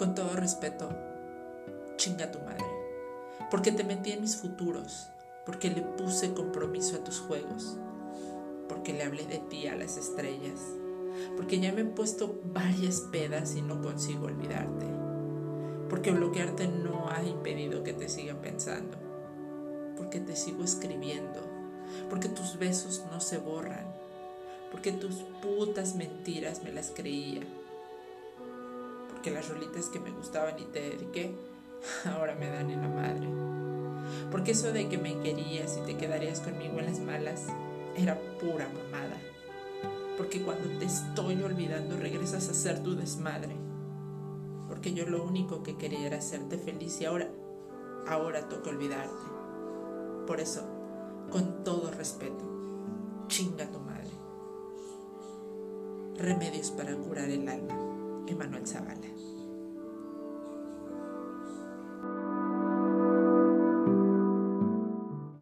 Con todo respeto, chinga tu madre. Porque te metí en mis futuros, porque le puse compromiso a tus juegos, porque le hablé de ti a las estrellas, porque ya me he puesto varias pedas y no consigo olvidarte, porque bloquearte no ha impedido que te siga pensando, porque te sigo escribiendo, porque tus besos no se borran, porque tus putas mentiras me las creía que las rolitas que me gustaban y te dediqué ahora me dan en la madre. Porque eso de que me querías y te quedarías conmigo en las malas era pura mamada. Porque cuando te estoy olvidando regresas a ser tu desmadre. Porque yo lo único que quería era hacerte feliz y ahora, ahora toca olvidarte. Por eso, con todo respeto, chinga tu madre. Remedios para curar el alma. Emanuel Zavala.